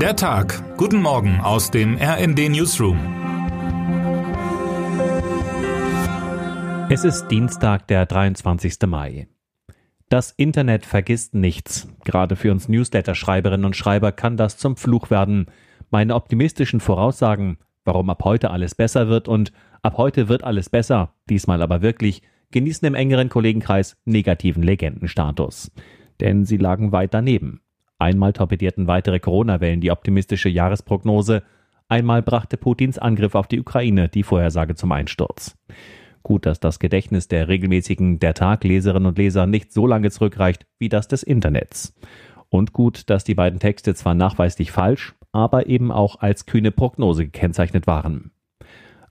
Der Tag. Guten Morgen aus dem RND Newsroom. Es ist Dienstag, der 23. Mai. Das Internet vergisst nichts. Gerade für uns Newsletter-Schreiberinnen und Schreiber kann das zum Fluch werden. Meine optimistischen Voraussagen, warum ab heute alles besser wird und ab heute wird alles besser, diesmal aber wirklich, genießen im engeren Kollegenkreis negativen Legendenstatus. Denn sie lagen weit daneben. Einmal torpedierten weitere Corona-Wellen die optimistische Jahresprognose, einmal brachte Putins Angriff auf die Ukraine die Vorhersage zum Einsturz. Gut, dass das Gedächtnis der regelmäßigen Der Tag-Leserinnen und Leser nicht so lange zurückreicht wie das des Internets. Und gut, dass die beiden Texte zwar nachweislich falsch, aber eben auch als kühne Prognose gekennzeichnet waren.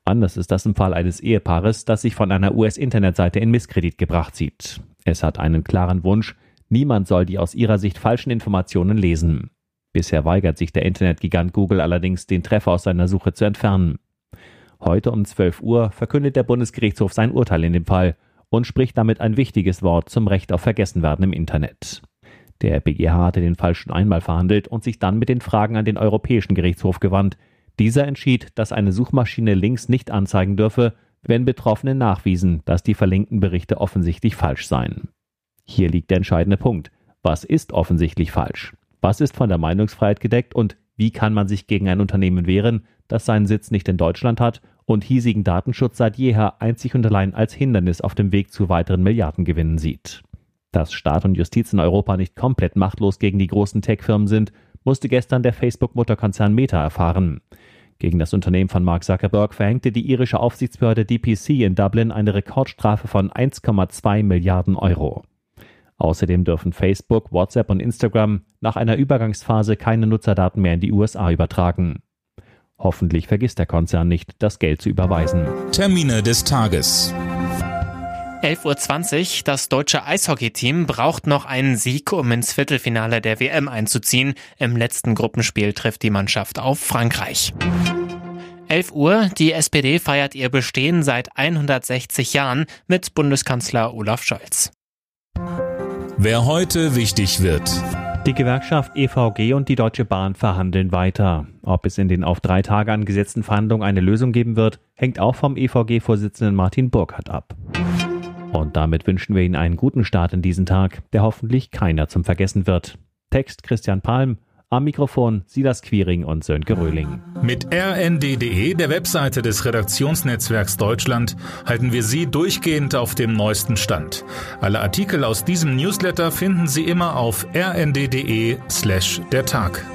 Anders ist das im Fall eines Ehepaares, das sich von einer US-Internetseite in Misskredit gebracht sieht. Es hat einen klaren Wunsch, Niemand soll die aus ihrer Sicht falschen Informationen lesen. Bisher weigert sich der Internetgigant Google allerdings, den Treffer aus seiner Suche zu entfernen. Heute um 12 Uhr verkündet der Bundesgerichtshof sein Urteil in dem Fall und spricht damit ein wichtiges Wort zum Recht auf Vergessenwerden im Internet. Der BGH hatte den Fall schon einmal verhandelt und sich dann mit den Fragen an den Europäischen Gerichtshof gewandt. Dieser entschied, dass eine Suchmaschine Links nicht anzeigen dürfe, wenn Betroffene nachwiesen, dass die verlinkten Berichte offensichtlich falsch seien. Hier liegt der entscheidende Punkt. Was ist offensichtlich falsch? Was ist von der Meinungsfreiheit gedeckt und wie kann man sich gegen ein Unternehmen wehren, das seinen Sitz nicht in Deutschland hat und hiesigen Datenschutz seit jeher einzig und allein als Hindernis auf dem Weg zu weiteren Milliardengewinnen sieht? Dass Staat und Justiz in Europa nicht komplett machtlos gegen die großen Tech-Firmen sind, musste gestern der Facebook-Mutterkonzern Meta erfahren. Gegen das Unternehmen von Mark Zuckerberg verhängte die irische Aufsichtsbehörde DPC in Dublin eine Rekordstrafe von 1,2 Milliarden Euro. Außerdem dürfen Facebook, WhatsApp und Instagram nach einer Übergangsphase keine Nutzerdaten mehr in die USA übertragen. Hoffentlich vergisst der Konzern nicht, das Geld zu überweisen. Termine des Tages. 11.20 Uhr, das deutsche Eishockeyteam braucht noch einen Sieg, um ins Viertelfinale der WM einzuziehen. Im letzten Gruppenspiel trifft die Mannschaft auf Frankreich. 11 Uhr, die SPD feiert ihr Bestehen seit 160 Jahren mit Bundeskanzler Olaf Scholz. Wer heute wichtig wird. Die Gewerkschaft EVG und die Deutsche Bahn verhandeln weiter. Ob es in den auf drei Tage angesetzten Verhandlungen eine Lösung geben wird, hängt auch vom EVG-Vorsitzenden Martin Burkhardt ab. Und damit wünschen wir Ihnen einen guten Start in diesen Tag, der hoffentlich keiner zum Vergessen wird. Text Christian Palm, am Mikrofon Silas Quiring und Sönke Röhling. Mit rnd.de, der Webseite des Redaktionsnetzwerks Deutschland, halten wir Sie durchgehend auf dem neuesten Stand. Alle Artikel aus diesem Newsletter finden Sie immer auf rnd.de slash der Tag.